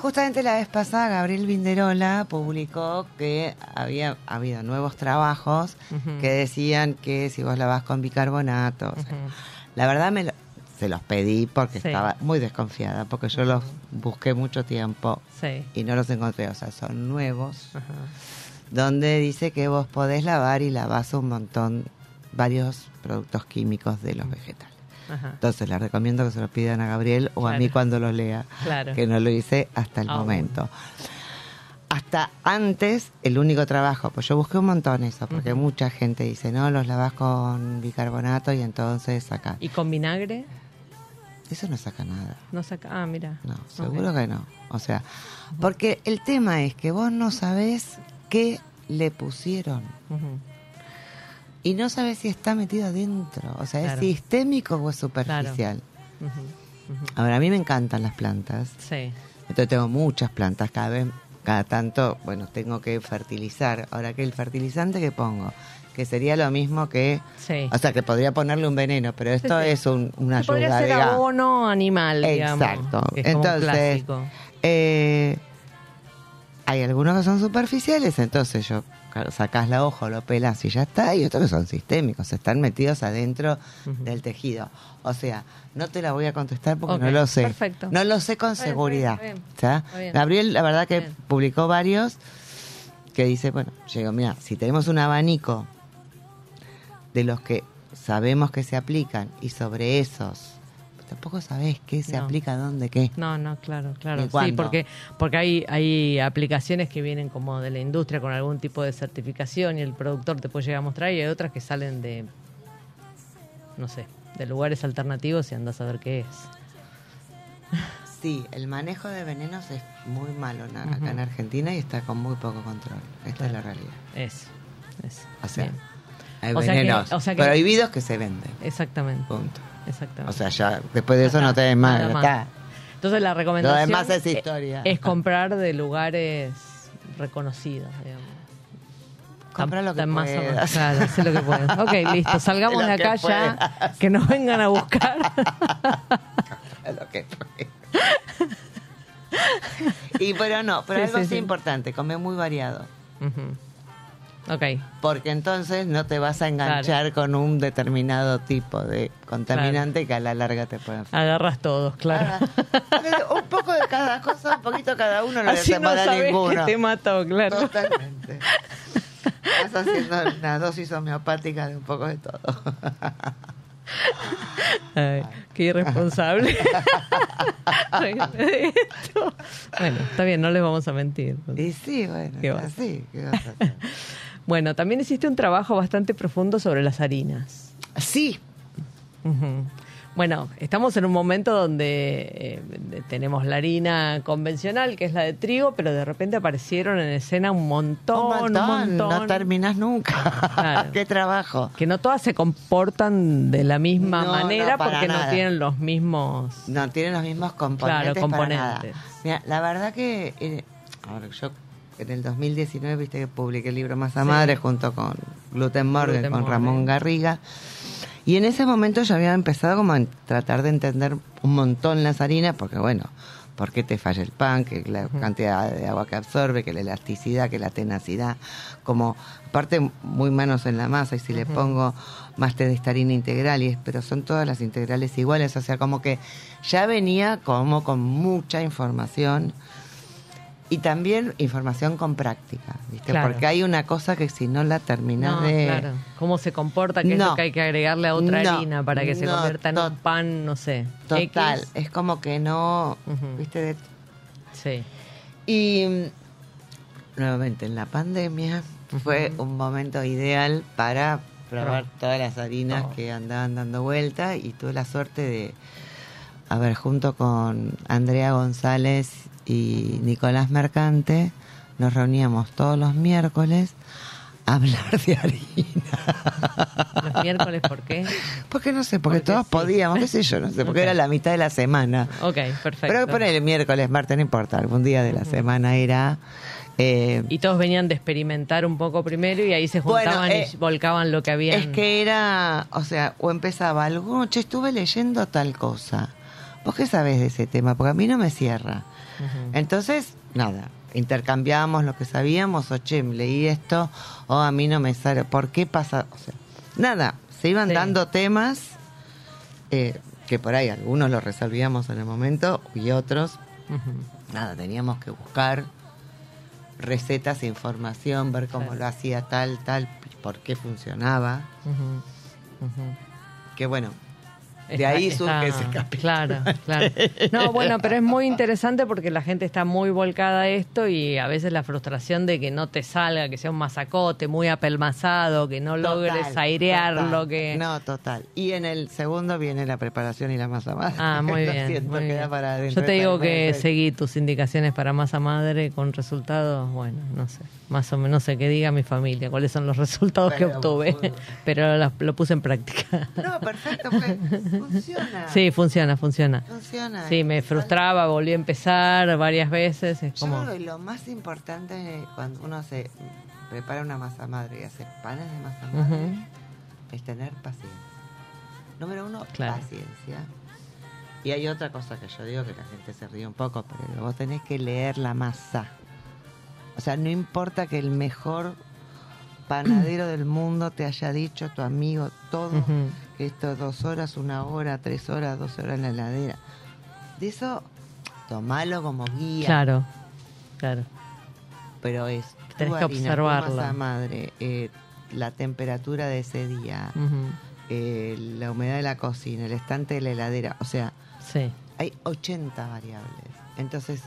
justamente la vez pasada Gabriel Vinderola publicó que había habido nuevos trabajos que decían que si vos lavas con bicarbonato, o sea, Ujú. La verdad me lo- se los pedí porque Sí. estaba muy desconfiada, porque yo los busqué mucho tiempo Sí. y no los encontré, o sea, son nuevos, Ajá. donde dice que vos podés lavar y lavás un montón, varios productos químicos de los vegetales. Ajá. Entonces les recomiendo que se los pidan a Gabriel o a mí cuando los lea, Claro. que no lo hice hasta el momento. Hasta antes, el único trabajo, pues yo busqué un montón eso, porque mucha gente dice, no, los lavas con bicarbonato y entonces saca. ¿Y con vinagre? Eso no saca nada. No saca. Ah, mira. No, seguro que no. O sea, porque el tema es que vos no sabés qué le pusieron. Y no sabes si está metido adentro. O sea, Claro. es sistémico o es superficial. Ujú. Ujú. A ver, a mí me encantan las plantas. Sí. Entonces tengo muchas plantas, cada vez, cada tanto, bueno, tengo que fertilizar. Ahora, que el fertilizante que pongo? Que sería lo mismo que, Sí. o sea, que podría ponerle un veneno, pero esto Sí, sí. es un- una Que podría ayuda, ser digamos. abono animal, digamos. Exacto. un Entonces, eh, hay algunos que son superficiales, entonces yo sacás la hoja, lo pelas y ya está, y otros que son sistémicos, están metidos adentro del tejido. O sea, no te la voy a contestar porque no lo sé. perfecto. No lo sé con bien, seguridad. Gabriel, la verdad que publicó varios que dice, bueno, llegó, mira, si tenemos un abanico de los que sabemos que se aplican y sobre esos tampoco sabés qué se No. aplica dónde qué. No, no, claro, claro. ¿Y Sí, porque, porque hay, hay aplicaciones que vienen como de la industria con algún tipo de certificación y el productor te puede llegar a mostrar y hay otras que salen de, no sé, de lugares alternativos y andas a ver qué es. Sí, el manejo de venenos es muy malo acá en Argentina y está con muy poco control. Esta es la realidad. Eso, eso. O sea, Bien. hay O sea que- venenos o sea que- prohibidos que se venden. Exactamente. Punto. Exactamente. O sea, ya después de eso Ya no tenés más. nada ya más. está. Entonces la recomendación Lo demás es historia. es comprar de lugares reconocidos, digamos. Compra lo que más puedas. Claro, lo que puedas. Ok, listo, salgamos de que acá ya, puedas. que nos vengan a buscar. Lo que fue. y pero no, pero Sí, algo sí, sí, importante, come muy variado. Ujú. Ok, Porque entonces no te vas a enganchar con un determinado tipo de contaminante que a la larga te pueden agarras todos, claro. Un poco de cada cosa, un poquito cada uno, no Así no separa sabes ninguno. que te mató, claro. Totalmente. Estás haciendo una dosis homeopática de un poco de todo. Ay, qué irresponsable. Bueno, está bien, no les vamos a mentir. Y sí, bueno, así. ¿qué vas a hacer? Bueno, también hiciste un trabajo bastante profundo sobre las harinas. Sí. Bueno, estamos en un momento donde eh, tenemos la harina convencional, que es la de trigo, pero de repente aparecieron en escena un montón, un montón, un montón, no terminas nunca. Claro. Qué trabajo. que no todas se comportan de la misma No, manera no, porque no tienen los mismos... No tienen los mismos componentes. Claro, para nada. componentes. Mira, la verdad que eh, ahora yo en el 2019 viste que publiqué el libro Masa Madre junto con Gluten Morgan, con. Ramón Garriga. Y en ese momento yo había empezado como a tratar de entender un montón las harinas, porque bueno, ¿por qué te falla el pan? Que la cantidad de agua que absorbe, que la elasticidad, que la tenacidad, como aparte muy manos en la masa, y si le pongo más té de esta harina integral, y es, pero son todas las integrales iguales, o sea, como que ya venía como con mucha información y también información con práctica, ¿viste? Claro. Porque hay una cosa que si no la terminas No, de... claro. ¿Cómo se comporta? ¿Qué es No. lo que hay que agregarle a otra No. harina para que se convierta en un pan, no sé? Total, X? es como que no. ¿viste? De- Sí. Y nuevamente en la pandemia fue un momento ideal para probar todas las harinas Todo. que andaban dando vuelta y tuve la suerte de, a ver, junto con Andrea González y Nicolás Mercante, nos reuníamos todos los miércoles a hablar de harina. Los miércoles, ¿por qué? Porque no sé, porque, Porque todos sí. podíamos, qué sé yo, no sé, porque era la mitad de la semana. Ok, perfecto. Pero poner el miércoles, martes, no importa, algún día de la semana era... eh, Y todos venían de experimentar un poco primero y ahí se Bueno, juntaban eh, y volcaban lo que habían. es que era, o sea, o empezaba alguno, che, estuve leyendo tal cosa. ¿Vos qué sabés de ese tema? Porque a mí no me cierra. Entonces, nada, intercambiábamos lo que sabíamos, o che, leí esto, o a mí no me sale. ¿Por qué pasa? O sea, nada, se iban Sí. dando temas eh, que por ahí algunos los resolvíamos en el momento y otros nada, teníamos que buscar recetas, información, ver cómo Claro. lo hacía tal, tal, por qué funcionaba. Ujú. Que bueno, de Está- ahí surge ese capítulo. Claro, claro. No, bueno, pero es muy interesante porque la gente está muy volcada a esto y a veces la frustración de que no te salga, que sea un masacote muy apelmazado, que no logres airearlo, total. que... No, total. Y en el segundo viene la preparación y la masa madre. Ah, muy Lo bien. siento, muy queda bien. para dentro Yo te digo que seguí tus indicaciones para masa madre con resultados, bueno, no sé, más o menos, no sé, que diga mi familia cuáles son los resultados que obtuve, pero las- lo puse en práctica. No, perfecto, pues, funciona. Sí, funciona, funciona. Funciona. Sí, me frustraba, volví a empezar varias veces, es Yo como... creo que lo más importante cuando uno se prepara una masa madre y hace panes de masa madre es tener paciencia. Número uno, Claro. paciencia. Y hay otra cosa que yo digo que la gente se ríe un poco, pero vos tenés que leer la masa. O sea, no importa que el mejor panadero del mundo te haya dicho, tu amigo, todo, esto es dos horas, una hora, tres horas, dos horas en la heladera. De eso, tomalo como guía Claro, claro. pero es Tenés que observarla. madre, eh, la temperatura de ese día, eh, la humedad de la cocina, el estante de la heladera, o sea, Sí, hay 80 variables. Entonces,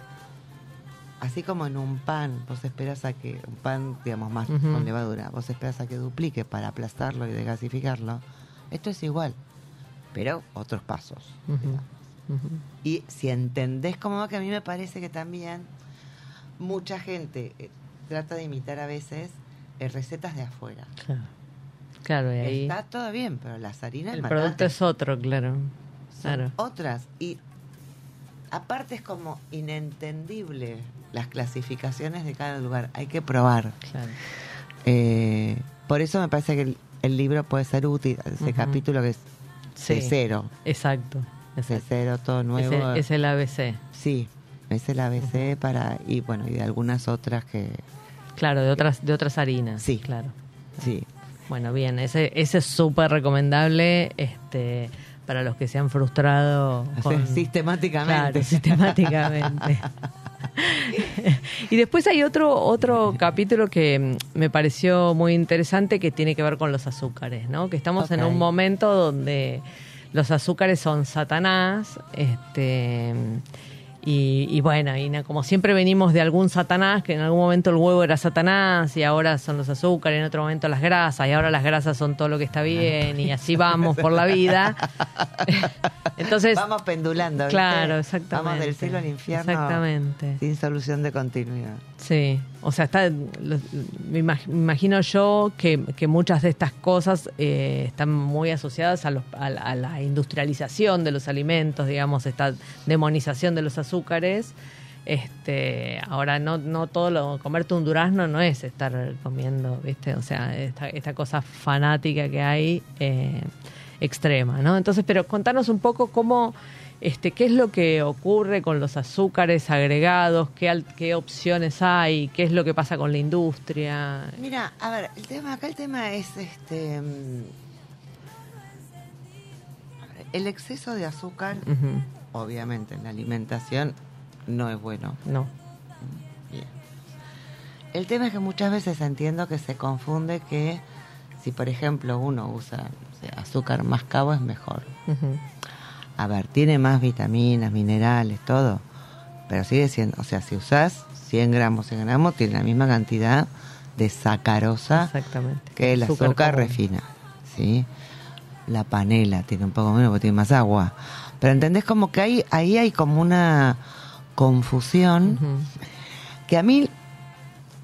así como en un pan, vos esperas a que, un pan, digamos, más con levadura, vos esperas a que duplique para aplastarlo y desgasificarlo, esto es igual, pero otros pasos. Y si entendés cómo va, que a mí me parece que también mucha gente eh, trata de imitar a veces eh, recetas de afuera. claro. Claro, y ahí Está todo bien, pero las harinas el matate, producto es otro, claro. otras. Y aparte es como inentendible las clasificaciones de cada lugar. Hay que probar. Claro. Eh, por eso me parece que el, el libro puede ser útil, ese capítulo que es de cero. Exacto. De cero, todo Es nuevo. el, es el ABC. Sí, es el ABC para, y bueno, y de algunas otras que, Claro, de otras, de otras harinas. Sí. Claro. sí. Bueno, bien, ese, ese es súper recomendable este, para los que se han frustrado con- sistemáticamente. Claro, sistemáticamente. y después hay otro otro capítulo que mm, me pareció muy interesante que tiene que ver con los azúcares, ¿no? Que estamos en un momento donde los azúcares son Satanás, este y, y bueno, y como siempre venimos de algún Satanás, que en algún momento el huevo era Satanás y ahora son los azúcares, en otro momento las grasas y ahora las grasas son todo lo que está bien y así vamos por la vida. Entonces, Vamos pendulando. ¿viste? claro, exactamente. Vamos del cielo al infierno. Exactamente. Sin solución de continuidad. Sí, o sea, está, me imag- me imagino yo que, que muchas de estas cosas eh, están muy asociadas a, los, a, a la industrialización de los alimentos, digamos, esta demonización de los azúcares. Este, ahora no, no todo lo, comerte un durazno no es estar comiendo, ¿viste? O sea, esta, esta cosa fanática que hay eh, extrema, ¿no? Entonces, pero contanos un poco cómo, este, qué es lo que ocurre con los azúcares agregados, qué, qué opciones hay, qué es lo que pasa con la industria. Mira, a ver, el tema, acá el tema es este. mm, El exceso de azúcar, obviamente, en la alimentación no es bueno. No. Bien. El tema es que muchas veces entiendo que se confunde que si, por ejemplo, uno usa azúcar mascabo es mejor. Ujú, A ver, tiene más vitaminas, minerales, todo. Pero sigue siendo, o sea, si usás 100 gramos, 100 gramos, tiene la misma cantidad de sacarosa que el azúcar, común. refinado. ¿sí? La panela tiene un poco menos porque tiene más agua. Pero entendés como que hay, ahí hay como una confusión que a mí,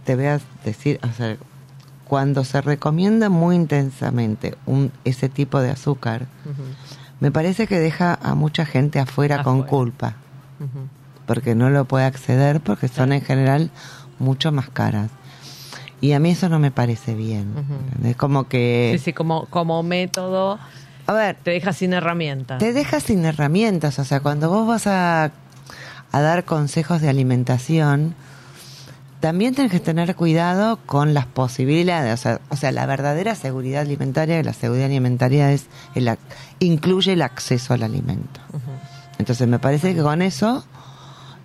te voy a decir, o sea, cuando se recomienda muy intensamente un, ese tipo de azúcar, me parece que deja a mucha gente afuera, con culpa, porque no lo puede acceder porque son en general mucho más caras. Y a mí eso no me parece bien. Es como que... Sí, sí, como, como método A ver, te deja sin herramientas. te deja sin herramientas. O sea, cuando vos vas a, a dar consejos de alimentación, también tenés que tener cuidado con las posibilidades. O sea, o sea la verdadera seguridad alimentaria, la seguridad alimentaria es el, incluye el acceso al alimento. Entonces me parece que con eso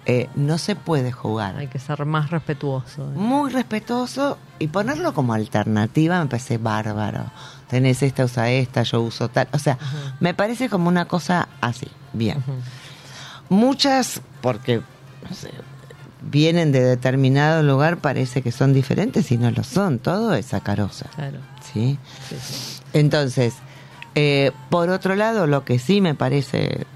eh, no se puede jugar. Hay que ser más respetuoso. ¿eh? Muy respetuoso y ponerlo como alternativa me parece bárbaro. Tenés esta, usa esta, yo uso tal. O sea, me parece como una cosa así. Bien. Muchas, porque no sé, vienen de determinado lugar, parece que son diferentes y no lo son. Todo es sacarosa. Claro. ¿sí? Sí, sí. Entonces, eh, por otro lado, lo que sí me parece,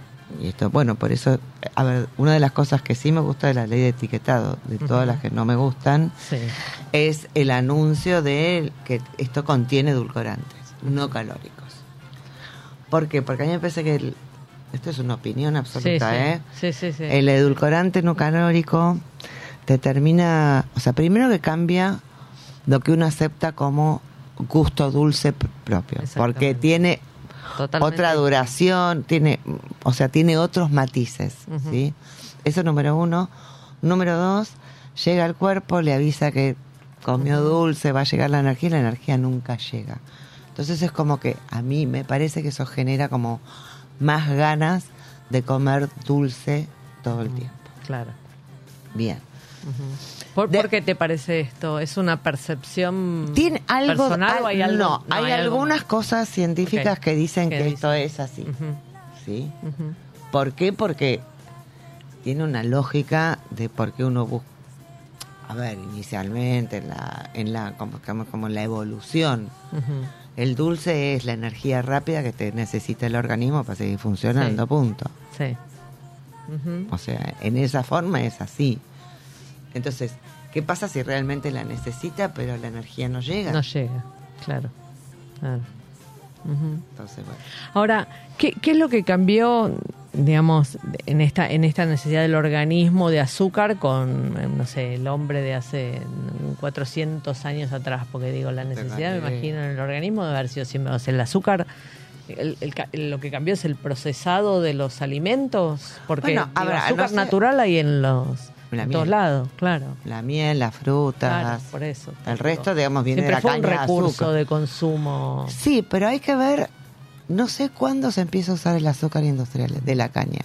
y esto, bueno, por eso, a ver, una de las cosas que sí me gusta de la ley de etiquetado, de todas las que no me gustan, es el anuncio de que esto contiene edulcorantes, no calóricos. ¿Por qué? Porque a mí me parece que, el- esto es una opinión absoluta, sí. ¿eh? Sí, sí, sí. El edulcorante no calórico te termina, o sea, primero que cambia lo que uno acepta como gusto dulce propio, porque tiene Totalmente. otra duración, tiene, o sea, tiene otros matices, Ujú. ¿sí? Eso número uno. Número dos, llega al cuerpo, le avisa que comió dulce, va a llegar la energía y la energía nunca llega. Entonces es como que a mí me parece que eso genera como más ganas de comer dulce todo el tiempo. Claro. Bien. ¿Por, De- por qué te parece esto? ¿Es una percepción ¿Tiene algo? personal o al- hay algo? no, hay, algo algunas cosas científicas que dicen ¿Qué que esto es así. ¿Sí? ¿Por qué? Porque tiene una lógica de por qué uno busca. A ver, inicialmente en la, en la, como, como, en la evolución. El dulce es la energía rápida que te necesita el organismo para seguir funcionando, Sí. punto. Sí. O sea, en esa forma es así. Entonces, ¿qué pasa si realmente la necesita pero la energía no llega? No llega, claro. claro. Entonces, bueno. Ahora, ¿qué, ¿qué es lo que cambió, digamos, en esta, en esta necesidad del organismo de azúcar con, eh, no sé, el hombre de hace 400 años atrás? Porque digo, la necesidad, me imagino, en el organismo de haber sido siempre, o sea, el azúcar... el- lo que cambió es el procesado de los alimentos, porque Bueno, digo, azúcar no sé- natural hay en los La en todos lados, claro. La miel, las frutas. Claro, por eso. El resto, digamos, viene Siempre de la fue un de recurso azúcar. de consumo. Sí, pero hay que ver, no sé cuándo se empieza a usar el azúcar industrial de la caña.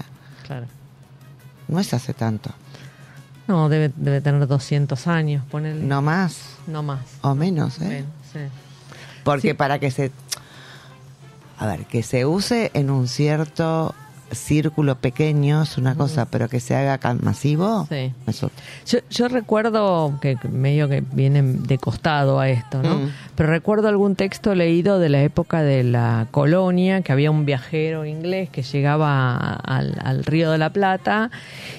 Claro. No es hace tanto. No, debe, debe tener 200 años. No más No más. o menos, ¿eh? Sí. Porque Sí. para que se... A ver, que se use en un cierto círculo pequeño es una cosa, pero que se haga masivo Sí. Yo, yo recuerdo que medio que vienen de costado a esto, ¿no? Mm. Pero recuerdo algún texto leído de la época de la colonia, que había un viajero inglés que llegaba al, al Río de la Plata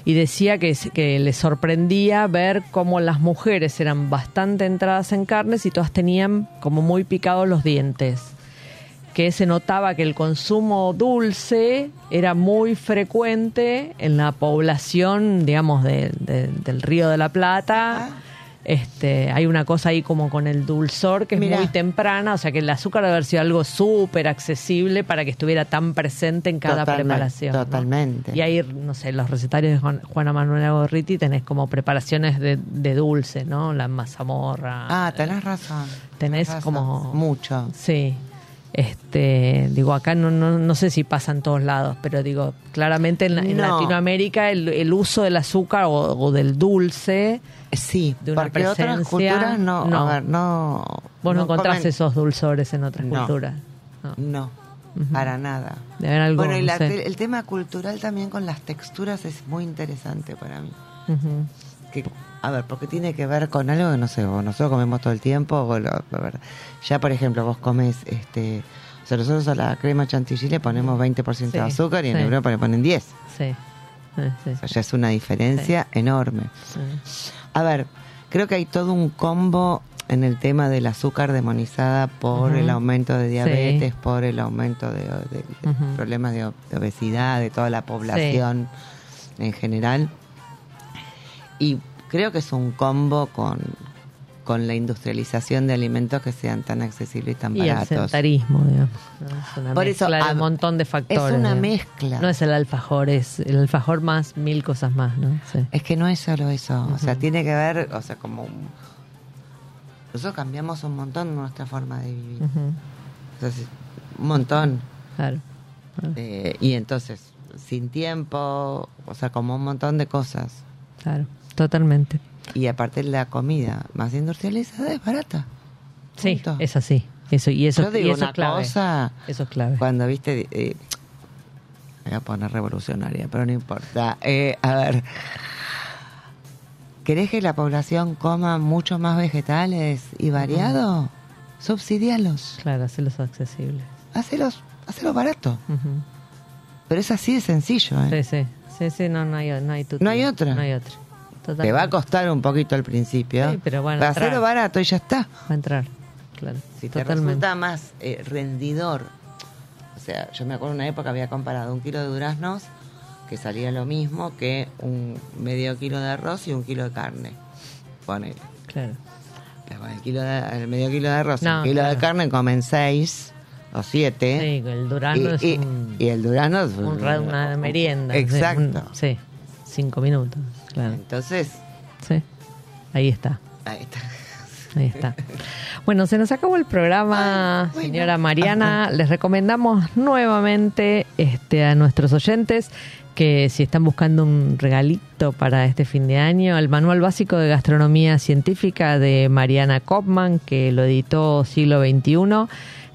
y decía que, que le sorprendía ver cómo las mujeres eran bastante entradas en carnes y todas tenían como muy picados los dientes que se notaba que el consumo dulce era muy frecuente en la población, digamos, de- de- del Río de la Plata. Este, hay una cosa ahí como con el dulzor que es Mirá. muy temprana, o sea que el azúcar debe haber sido algo súper accesible para que estuviera tan presente en cada preparación. ¿no? totalmente. Y ahí, no sé, los recetarios de Juan- Juana Manuela Gorriti tenés como preparaciones de, de dulce, ¿no? La mazamorra. Ah, tenés razón. Tenés razón. como- Mucho. Sí. Este, digo, acá no, no, no sé si pasa en todos lados, pero digo, claramente en, la- en No. Latinoamérica el, el uso del azúcar o, o del dulce, Sí, De una porque otras presencia, culturas no, no. a ver, no... vos no, encontrás comen- esos dulzores en otras culturas. No. Para nada. Algo, bueno, y la te- el tema cultural también con las texturas es muy interesante para mí. Ujú. que a ver porque tiene que ver con algo que no sé o nosotros comemos todo el tiempo o lo- a ver, ya por ejemplo vos comes este o sea nosotros a la crema chantilly le ponemos 20% de Sí, azúcar y en sí. Europa le ponen 10 Sí. O sea ya es una diferencia enorme. A ver creo que hay todo un combo en el tema del azúcar demonizada por el aumento de diabetes Sí. por el aumento de, de- de problemas de, de obesidad de toda la población en general. Y creo que es un combo con, con la industrialización de alimentos que sean tan accesibles y tan Y el baratos. sedentarismo, digamos. Es una Por eso, mezcla de a- un montón de factores. es una digamos. mezcla. No es el alfajor, es el alfajor más mil cosas más, ¿no? Sí. Es que no es solo eso, o sea, tiene que ver, o sea, como un- nosotros cambiamos un montón nuestra forma de vivir, Ujú. O sea, sí, un montón, Claro. Eh, y entonces sin tiempo, o sea, como un montón de cosas, Claro, totalmente. y aparte la comida más industrializada es barata. Sí, Punto. es así. Eso, y eso, Yo digo y eso una es clave. cosa, Eso es clave. Cuando viste, eh, me voy a poner revolucionaria, pero no importa. Eh, a ver, ¿querés que la población coma mucho más vegetales y variado? Subsidialos, Claro, hacerlos accesibles. hacelos, hacelos barato. Pero es así de sencillo, ¿eh? Sí, sí. Sí, sí, no, no hay, no hay tutti. No hay otra. No hay otra. Te va a Totalmente. costar un poquito al principio. Sí, pero bueno, Para hacerlo barato y ya está. Va a entrar. Claro. Si te totalmente. resulta más eh, rendidor. O sea, yo me acuerdo una época había comparado un kilo de duraznos que salía lo mismo que un medio kilo de arroz y un kilo de carne. Ponele. Claro. Pero con el, kilo de- el medio kilo de arroz y un kilo de carne comen seis o siete. Sí, el durazno y, es y- un, y el durazno es un ra- una merienda. sí, Exacto. un- Sí, cinco minutos. Claro. Entonces, Sí. Ahí está. ahí está. Ahí está. Bueno, se nos acabó el programa, Ay, bueno. señora Mariana. Les recomendamos nuevamente este, a nuestros oyentes que si están buscando un regalito para este fin de año, el Manual Básico de Gastronomía Científica de Mariana Kopman, que lo editó siglo XXI.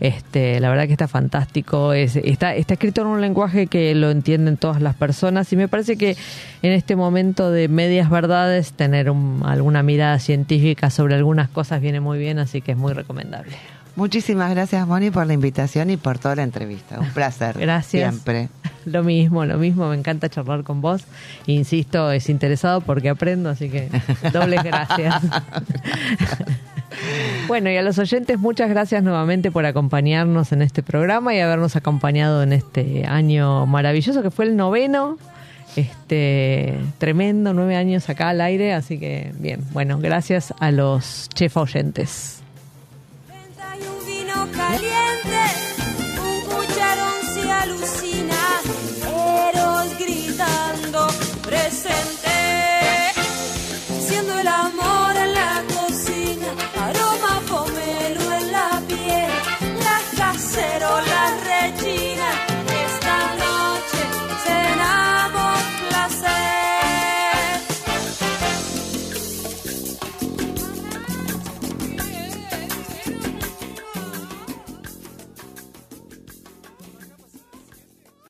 Este, la verdad que está fantástico. Es, está, está escrito en un lenguaje que lo entienden todas las personas y me parece que en este momento de medias verdades tener un- alguna mirada científica sobre algunas cosas viene muy bien, así que es muy recomendable. Muchísimas gracias, Moni, por la invitación y por toda la entrevista. Un placer. Gracias. Siempre. Lo mismo, lo mismo, me encanta charlar con vos. Insisto, es interesado porque aprendo, así que dobles gracias. Bueno, y a los oyentes, muchas gracias nuevamente por acompañarnos en este programa y habernos acompañado en este año maravilloso que fue el noveno. Este tremendo, nueve años acá al aire, así que bien, bueno, gracias a los chefs oyentes. un vino caliente.